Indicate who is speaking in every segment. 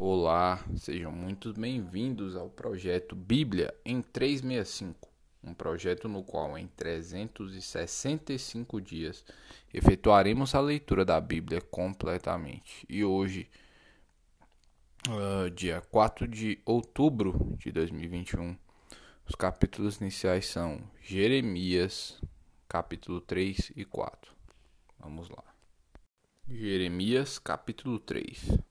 Speaker 1: Olá, sejam muito bem-vindos ao projeto Bíblia em 365, um projeto no qual em 365 dias efetuaremos a leitura da Bíblia completamente. E hoje, uh, dia 4 de outubro de 2021, os capítulos iniciais são Jeremias, capítulo 3 e 4. Vamos lá. Jeremias, capítulo 3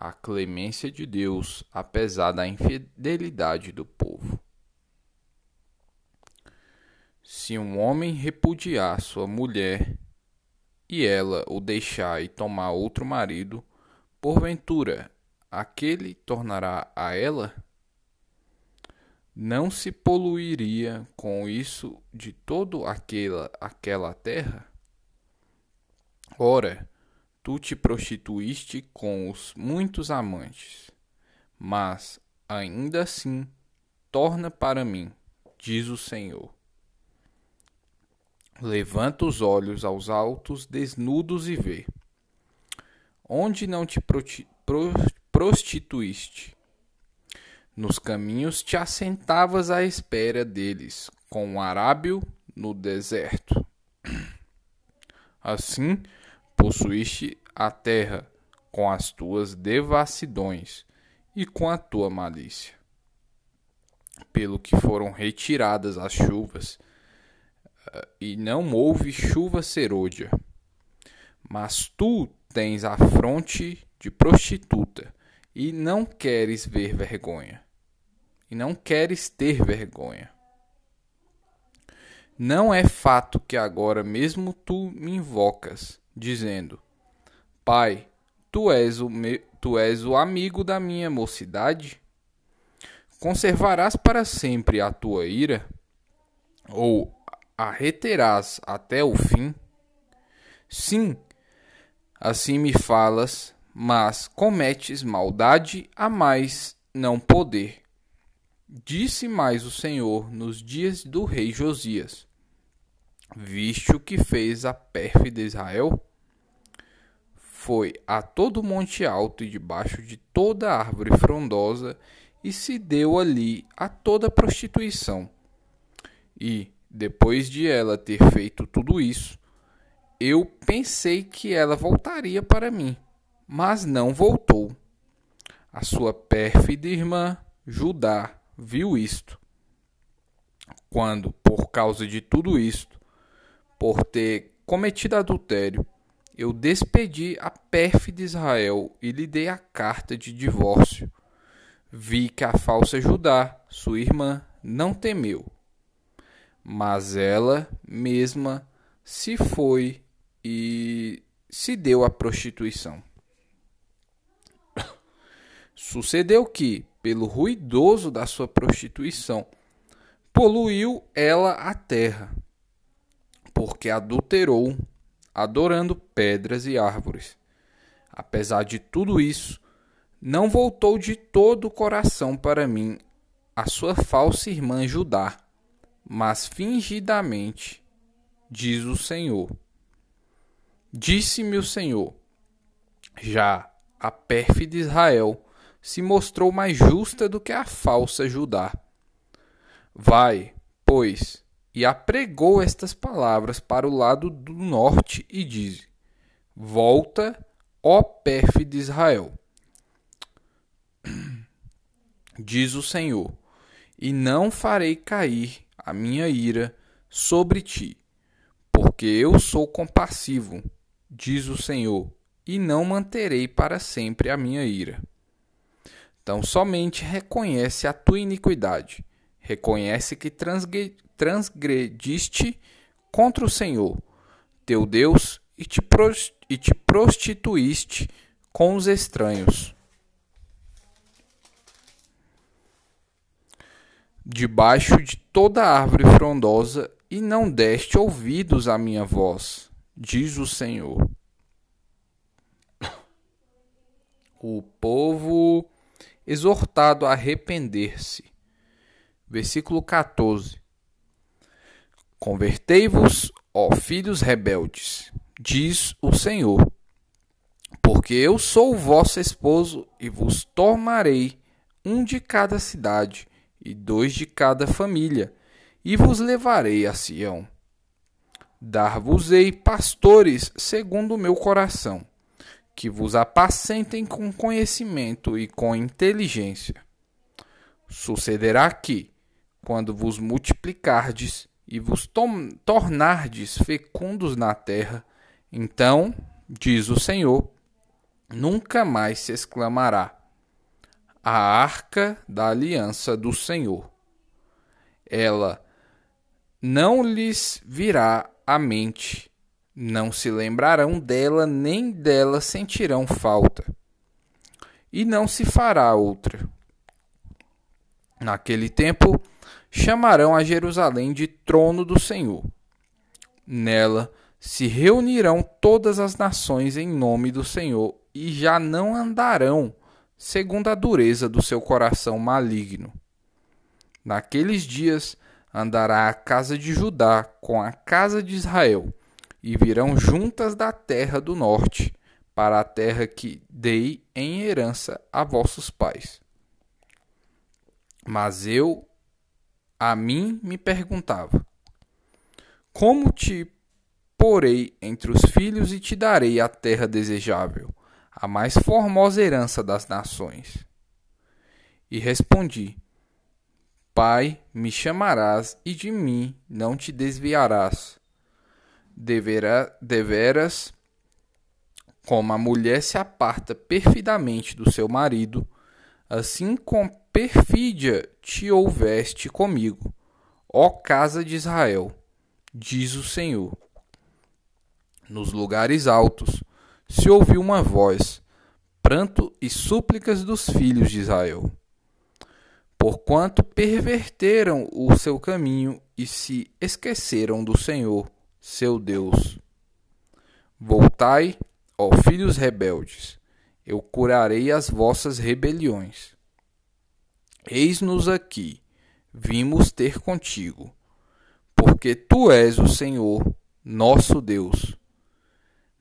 Speaker 1: a clemência de Deus, apesar da infidelidade do povo. Se um homem repudiar sua mulher e ela o deixar e tomar outro marido, porventura aquele tornará a ela? Não se poluiria com isso de todo aquela aquela terra? Ora, tu te prostituíste com os muitos amantes, mas ainda assim torna para mim, diz o Senhor. Levanta os olhos aos altos desnudos e vê. Onde não te prostituíste? Nos caminhos te assentavas à espera deles, com o arábio no deserto. Assim, Possuíste a terra com as tuas devassidões e com a tua malícia. Pelo que foram retiradas as chuvas, eh, e não houve chuva serôdia. Mas tu tens a fronte de prostituta, e não queres ver vergonha, e não queres ter vergonha. Não é fato que agora mesmo tu me invocas, dizendo: Pai, tu és o, tu és o amigo da minha mocidade? Conservarás para sempre a tua ira? Ou a reterás até o fim? Sim, assim me falas, mas cometes maldade a mais não poder. Disse mais o Senhor nos dias do rei Josias: Viste o que fez a pérfida Israel? Foi a todo monte alto e debaixo de toda árvore frondosa e se deu ali a toda prostituição. E, depois de ela ter feito tudo isso, eu pensei que ela voltaria para mim, mas não voltou. A sua pérfida irmã, Judá, viu isto. Quando, por causa de tudo isto, por ter cometido adultério, eu despedi a pérfida Israel e lhe dei a carta de divórcio. Vi que a falsa Judá, sua irmã, não temeu. Mas ela mesma se foi e se deu à prostituição. Sucedeu que, pelo ruidoso da sua prostituição, poluiu ela a terra, porque adulterou adorando pedras e árvores. Apesar de tudo isso, não voltou de todo o coração para mim a sua falsa irmã Judá, mas fingidamente, diz o Senhor. Disse-me o Senhor: Já a pérfida Israel se mostrou mais justa do que a falsa Judá. Vai, pois, e apregou estas palavras para o lado do norte e diz: Volta, ó pérfido Israel. Diz o Senhor: E não farei cair a minha ira sobre ti, porque eu sou compassivo, diz o Senhor, e não manterei para sempre a minha ira. Então somente reconhece a tua iniquidade, reconhece que transgrediste contra o Senhor, teu Deus, e te, e te prostituíste com os estranhos. Debaixo de toda árvore frondosa, e não deste ouvidos à minha voz, diz o Senhor. O povo exortado a arrepender-se. Versículo 14. Convertei-vos, ó filhos rebeldes, diz o Senhor, Porque eu sou vosso esposo e vos tomarei um de cada cidade e dois de cada família, e vos levarei a Sião. Dar-vos-ei pastores segundo o meu coração, que vos apacentem com conhecimento e com inteligência. Sucederá que, quando vos multiplicardes e vos tornardes fecundos na terra, então, diz o Senhor, nunca mais se exclamará: a arca da aliança do Senhor. Ela não lhes virá à mente, não se lembrarão dela, nem dela sentirão falta. E não se fará outra. Naquele tempo, chamarão a Jerusalém de trono do Senhor. Nela se reunirão todas as nações em nome do Senhor e já não andarão segundo a dureza do seu coração maligno. Naqueles dias andará a casa de Judá com a casa de Israel, e virão juntas da terra do norte, para a terra que dei em herança a vossos pais. Mas eu a mim me perguntava: Como te porei entre os filhos e te darei a terra desejável, a mais formosa herança das nações? E respondi: Pai, me chamarás e de mim não te desviarás. Devera, deveras, como a mulher se aparta perfidamente do seu marido, assim com perfídia te houveste comigo, ó casa de Israel, diz o Senhor. Nos lugares altos se ouviu uma voz, pranto e súplicas dos filhos de Israel porquanto perverteram o seu caminho e se esqueceram do Senhor, seu Deus. Voltai, ó filhos rebeldes, eu curarei as vossas rebeliões. Eis-nos aqui, vimos ter contigo, porque tu és o Senhor, nosso Deus.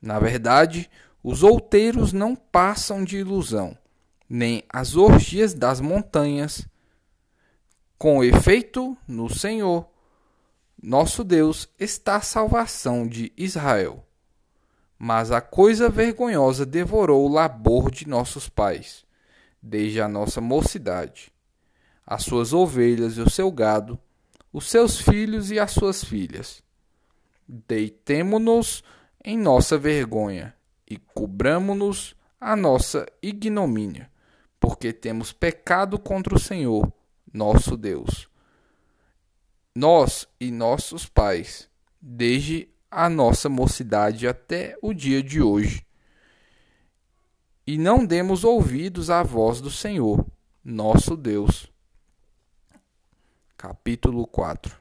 Speaker 1: Na verdade, os outeiros não passam de ilusão, nem as orgias das montanhas com efeito, no Senhor, nosso Deus, está a salvação de Israel. Mas a coisa vergonhosa devorou o labor de nossos pais, desde a nossa mocidade, as suas ovelhas e o seu gado, os seus filhos e as suas filhas. Deitemo-nos em nossa vergonha e cobramo-nos a nossa ignomínia, porque temos pecado contra o Senhor nosso Deus. Nós e nossos pais, desde a nossa mocidade até o dia de hoje. E não demos ouvidos à voz do Senhor, nosso Deus. Capítulo 4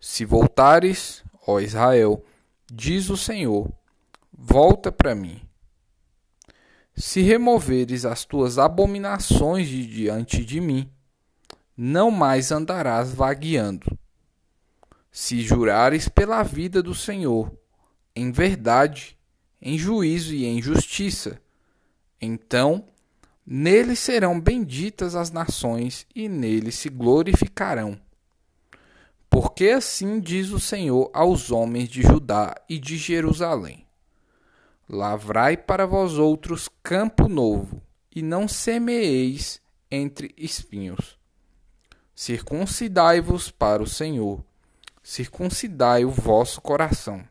Speaker 1: Se voltares, ó Israel, diz o Senhor, volta para mim se removeres as tuas abominações de diante de mim, não mais andarás vagueando. Se jurares pela vida do Senhor, em verdade, em juízo e em justiça, então nele serão benditas as nações e nele se glorificarão. Porque assim diz o Senhor aos homens de Judá e de Jerusalém: Lavrai para vós outros campo novo, e não semeeis entre espinhos. Circuncidai-vos para o Senhor, circuncidai o vosso coração,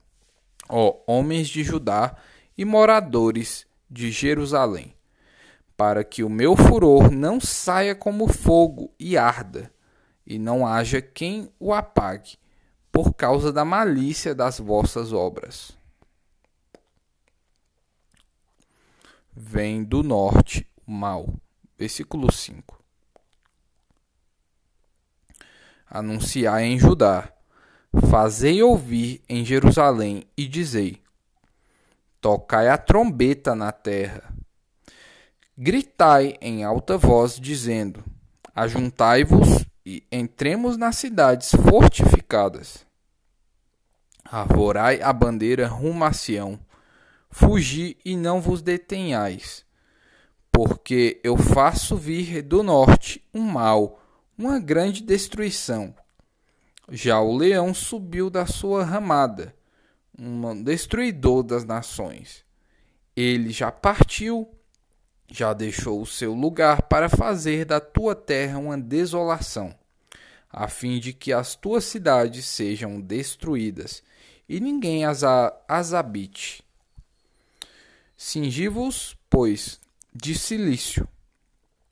Speaker 1: ó homens de Judá e moradores de Jerusalém, para que o meu furor não saia como fogo e arda, e não haja quem o apague, por causa da malícia das vossas obras. vem do norte o mal. Versículo 5. Anunciai em Judá, fazei ouvir em Jerusalém e dizei: Tocai a trombeta na terra. Gritai em alta voz, dizendo: Ajuntai-vos e entremos nas cidades fortificadas. Arvorai a bandeira rumo a Sião fugi e não vos detenhais, porque eu faço vir do norte um mal, uma grande destruição. Já o leão subiu da sua ramada, um destruidor das nações. Ele já partiu, já deixou o seu lugar para fazer da tua terra uma desolação, a fim de que as tuas cidades sejam destruídas e ninguém as, as habite. Cingi-vos, pois, de silício,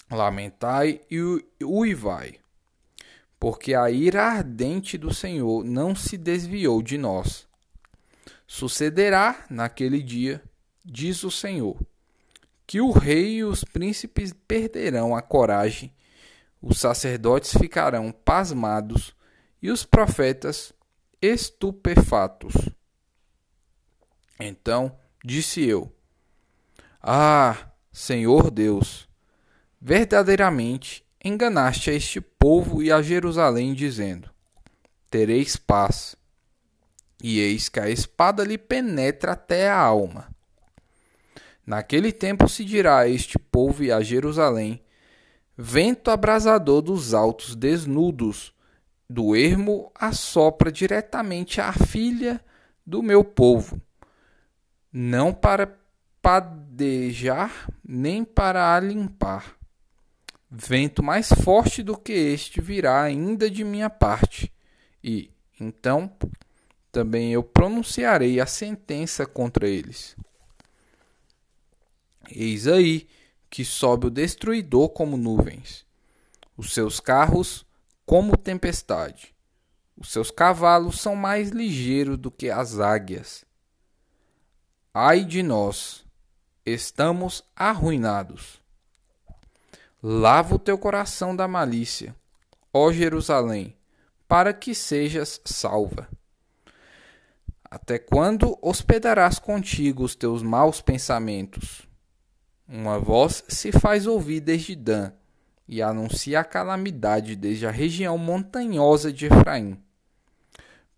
Speaker 1: lamentai e uivai, porque a ira ardente do Senhor não se desviou de nós. Sucederá naquele dia, diz o Senhor, que o rei e os príncipes perderão a coragem, os sacerdotes ficarão pasmados e os profetas estupefatos. Então disse eu: ah, Senhor Deus, verdadeiramente enganaste a este povo e a Jerusalém, dizendo: Tereis paz. E eis que a espada lhe penetra até a alma. Naquele tempo se dirá a este povo e a Jerusalém: Vento abrasador dos altos desnudos, do ermo assopra diretamente à filha do meu povo, não para padejar, nem para a limpar. Vento mais forte do que este virá ainda de minha parte, e então também eu pronunciarei a sentença contra eles. Eis aí que sobe o destruidor como nuvens, os seus carros como tempestade. Os seus cavalos são mais ligeiros do que as águias. Ai de nós, estamos arruinados. Lava o teu coração da malícia, ó Jerusalém, para que sejas salva. Até quando hospedarás contigo os teus maus pensamentos? Uma voz se faz ouvir desde Dan e anuncia a calamidade desde a região montanhosa de Efraim.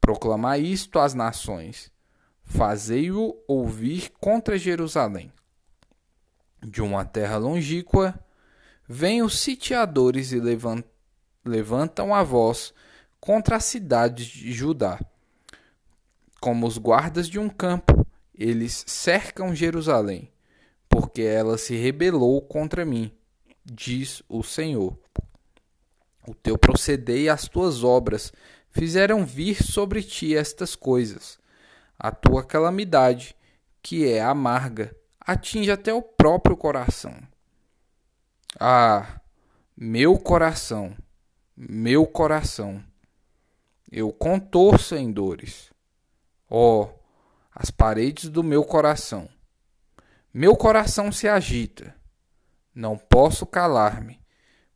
Speaker 1: Proclamai isto às nações, fazei-o ouvir contra Jerusalém. De uma terra longínqua, vêm os sitiadores e levantam a voz contra as cidades de Judá. Como os guardas de um campo, eles cercam Jerusalém, porque ela se rebelou contra mim, diz o Senhor. O teu proceder e as tuas obras fizeram vir sobre ti estas coisas. A tua calamidade, que é amarga, atinge até o próprio coração. Ah, meu coração, meu coração, eu contorço em dores. Oh, as paredes do meu coração. Meu coração se agita. Não posso calar-me,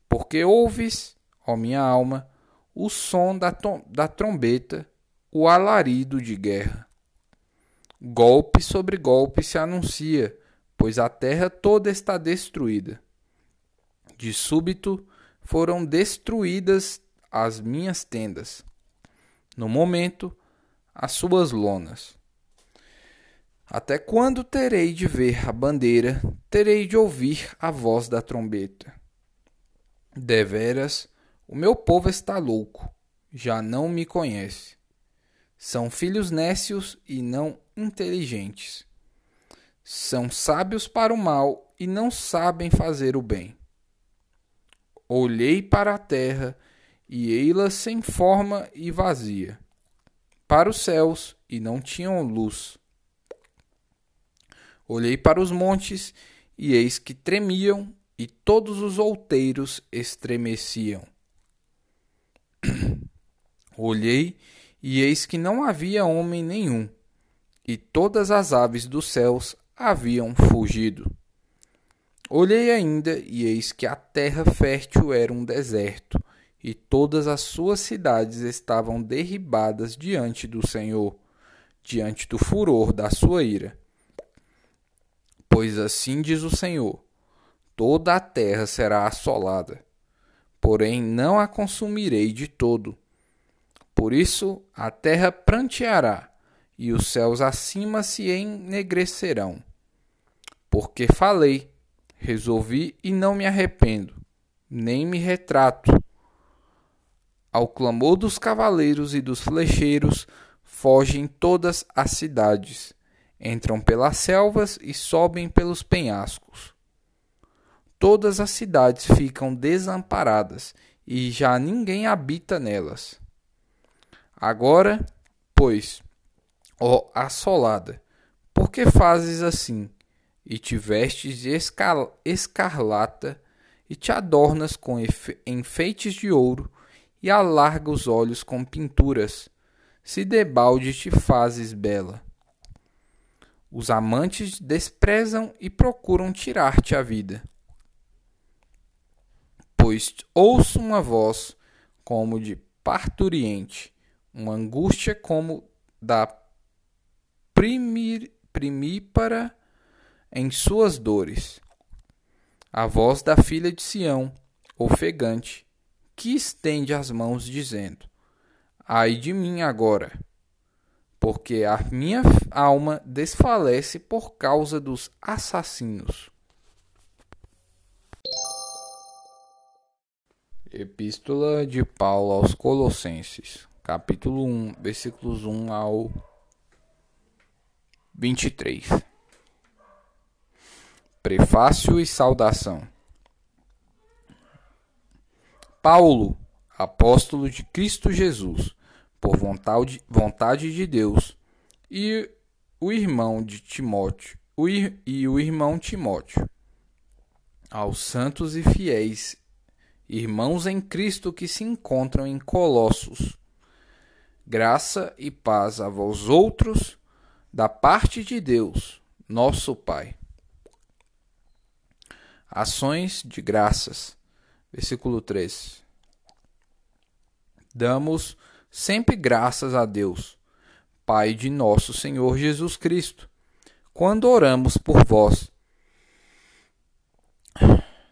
Speaker 1: porque ouves, ó minha alma, o som da, da trombeta, o alarido de guerra. Golpe sobre golpe se anuncia, pois a terra toda está destruída. De súbito foram destruídas as minhas tendas. No momento, as suas lonas. Até quando terei de ver a bandeira, terei de ouvir a voz da trombeta? Deveras, o meu povo está louco, já não me conhece. São filhos nécios e não inteligentes. São sábios para o mal e não sabem fazer o bem. Olhei para a terra e ei-la sem forma e vazia, para os céus e não tinham luz. Olhei para os montes e eis que tremiam e todos os outeiros estremeciam. Olhei e eis que não havia homem nenhum, e todas as aves dos céus haviam fugido. Olhei ainda, e eis que a terra fértil era um deserto, e todas as suas cidades estavam derribadas diante do Senhor, diante do furor da sua ira. Pois assim diz o Senhor: toda a terra será assolada, porém não a consumirei de todo. Por isso a terra pranteará, e os céus acima se ennegrecerão. Porque falei, resolvi e não me arrependo, nem me retrato. Ao clamor dos cavaleiros e dos flecheiros, fogem todas as cidades, entram pelas selvas e sobem pelos penhascos. Todas as cidades ficam desamparadas e já ninguém habita nelas. Agora, pois, ó assolada, por que fazes assim? E te vestes de escarlata e te adornas com enfeites de ouro e alarga os olhos com pinturas, se debalde te fazes bela. Os amantes desprezam e procuram tirar-te a vida. Pois ouço uma voz como de parturiente, uma angústia como da primir, primípara em suas dores. A voz da filha de Sião, ofegante, que estende as mãos, dizendo: Ai de mim agora, porque a minha alma desfalece por causa dos assassinos. Epístola de Paulo aos Colossenses, capítulo 1, versículos 1 ao 23. Prefácio e saudação. Paulo, apóstolo de Cristo Jesus, por vontade, de Deus, e o irmão de Timóteo, o, e o irmão Timóteo, aos santos e fiéis irmãos em Cristo que se encontram em Colossos. Graça e paz a vós outros, da parte de Deus, nosso Pai. Ações de graças. Versículo 3. Damos sempre graças a Deus, Pai de nosso Senhor Jesus Cristo, quando oramos por vós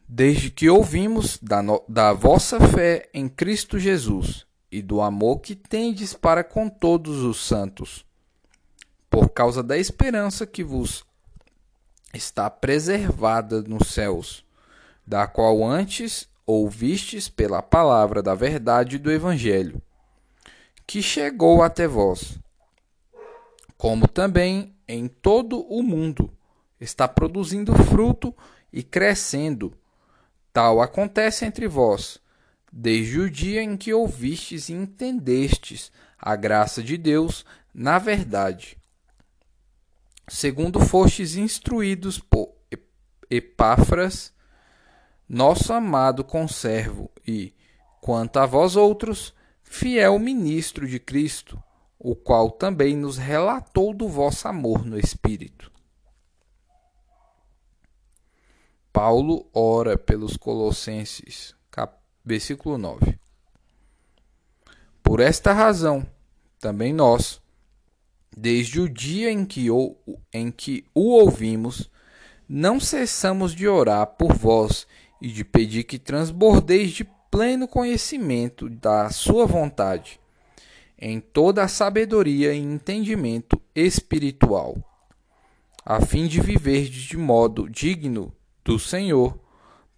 Speaker 1: desde que ouvimos da, no, da vossa fé em Cristo Jesus e do amor que tendes para com todos os santos, por causa da esperança que vos está preservada nos céus, da qual antes ouvistes pela palavra da verdade do Evangelho, que chegou até vós, como também em todo o mundo está produzindo fruto e crescendo Tal acontece entre vós, desde o dia em que ouvistes e entendestes a graça de Deus na verdade. Segundo fostes instruídos por Epáfras, nosso amado conservo, e, quanto a vós outros, fiel ministro de Cristo, o qual também nos relatou do vosso amor no Espírito. Paulo ora pelos Colossenses, cap... versículo 9. Por esta razão, também nós, desde o dia em que o, em que o ouvimos, não cessamos de orar por vós e de pedir que transbordeis de pleno conhecimento da Sua vontade, em toda a sabedoria e entendimento espiritual, a fim de viver de modo digno do Senhor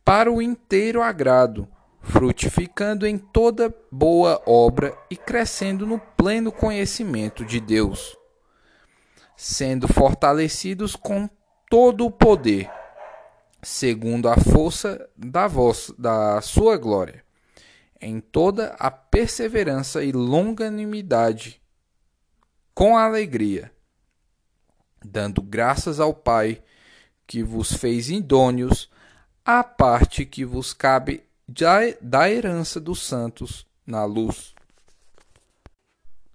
Speaker 1: para o inteiro agrado, frutificando em toda boa obra e crescendo no pleno conhecimento de Deus, sendo fortalecidos com todo o poder, segundo a força da, da sua glória, em toda a perseverança e longanimidade, com alegria, dando graças ao Pai que vos fez idôneos à parte que vos cabe da herança dos santos na luz.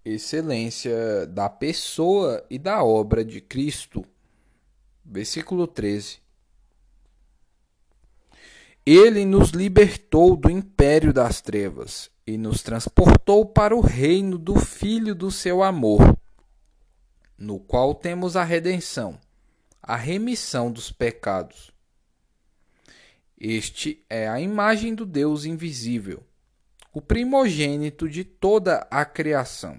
Speaker 1: Excelência da pessoa e da obra de Cristo. Versículo 13. Ele nos libertou do império das trevas e nos transportou para o reino do Filho do seu amor, no qual temos a redenção a remissão dos pecados. Este é a imagem do Deus invisível, o primogênito de toda a criação,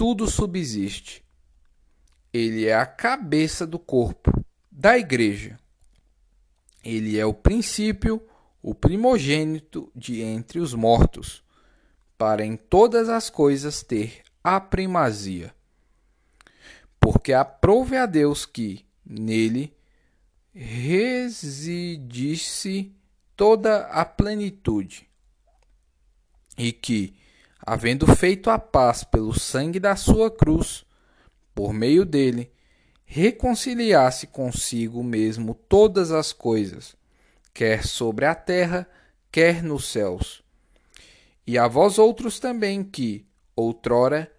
Speaker 1: tudo subsiste. Ele é a cabeça do corpo, da igreja. Ele é o princípio, o primogênito de entre os mortos, para em todas as coisas ter a primazia. Porque aprove a Deus que, nele, residisse toda a plenitude, e que, havendo feito a paz pelo sangue da sua cruz, por meio dele, reconciliasse consigo mesmo todas as coisas, quer sobre a terra, quer nos céus. E a vós outros também que, outrora,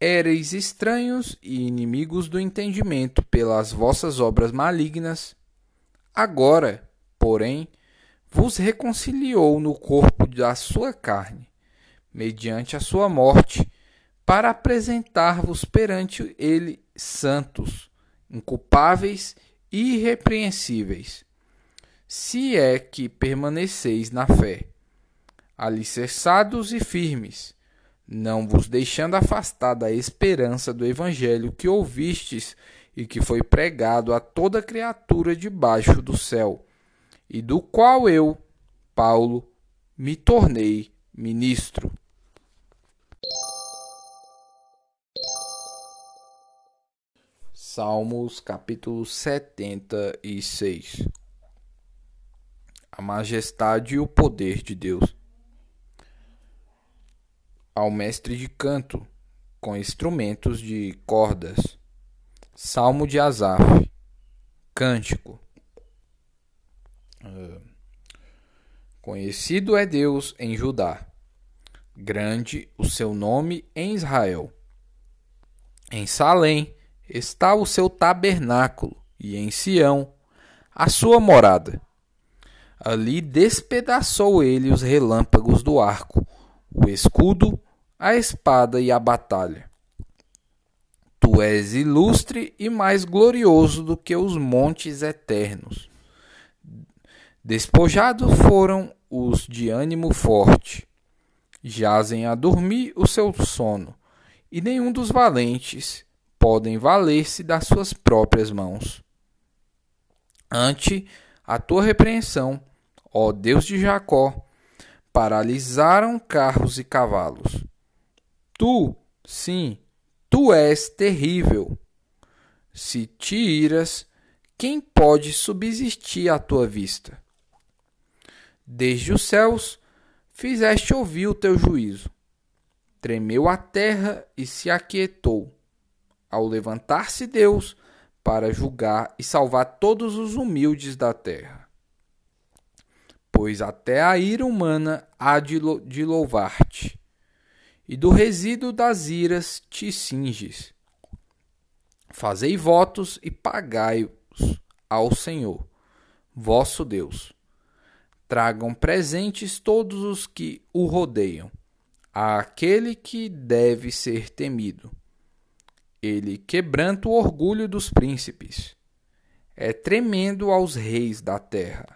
Speaker 1: éreis estranhos e inimigos do entendimento pelas vossas obras malignas, agora, porém, vos reconciliou no corpo da sua carne, mediante a sua morte, para apresentar-vos perante ele santos, inculpáveis e irrepreensíveis, se é que permaneceis na fé, alicerçados e firmes, não vos deixando afastar da esperança do evangelho que ouvistes e que foi pregado a toda criatura debaixo do céu, e do qual eu, Paulo, me tornei ministro. Salmos capítulo 76 A majestade e o poder de Deus. Ao mestre de canto, com instrumentos de cordas. Salmo de Asaf. Cântico. Uh, conhecido é Deus em Judá, grande o seu nome em Israel. Em Salém está o seu tabernáculo, e em Sião a sua morada. Ali despedaçou ele os relâmpagos do arco, o escudo, a espada e a batalha. Tu és ilustre e mais glorioso do que os montes eternos. Despojados foram os de ânimo forte, jazem a dormir o seu sono, e nenhum dos valentes podem valer-se das suas próprias mãos. Ante a tua repreensão, ó Deus de Jacó, paralisaram carros e cavalos. Tu, sim, tu és terrível. Se te iras, quem pode subsistir à tua vista? Desde os céus fizeste ouvir o teu juízo. Tremeu a terra e se aquietou ao levantar-se Deus para julgar e salvar todos os humildes da terra. Pois até a ira humana há de louvar-te, e do resíduo das iras te cinges. Fazei votos e pagai-os ao Senhor, vosso Deus. Tragam presentes todos os que o rodeiam, àquele que deve ser temido ele quebranta o orgulho dos príncipes. É tremendo aos reis da terra.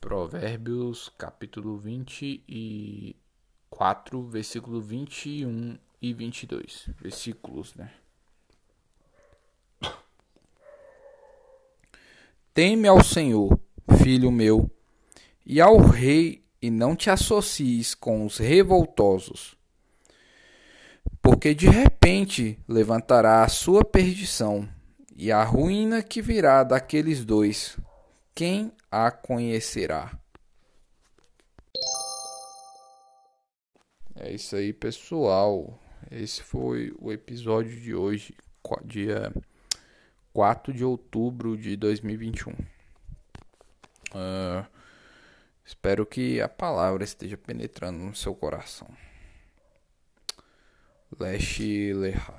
Speaker 1: Provérbios capítulo 24, versículo 21 e 22. Versículos, né? Teme ao Senhor, filho meu, e ao rei, e não te associes com os revoltosos porque de repente levantará a sua perdição e a ruína que virá daqueles dois. Quem a conhecerá? É isso aí, pessoal. Esse foi o episódio de hoje, dia 4 de outubro de 2021. Uh, ah, espero que a palavra esteja penetrando no seu coração. Leste Leha.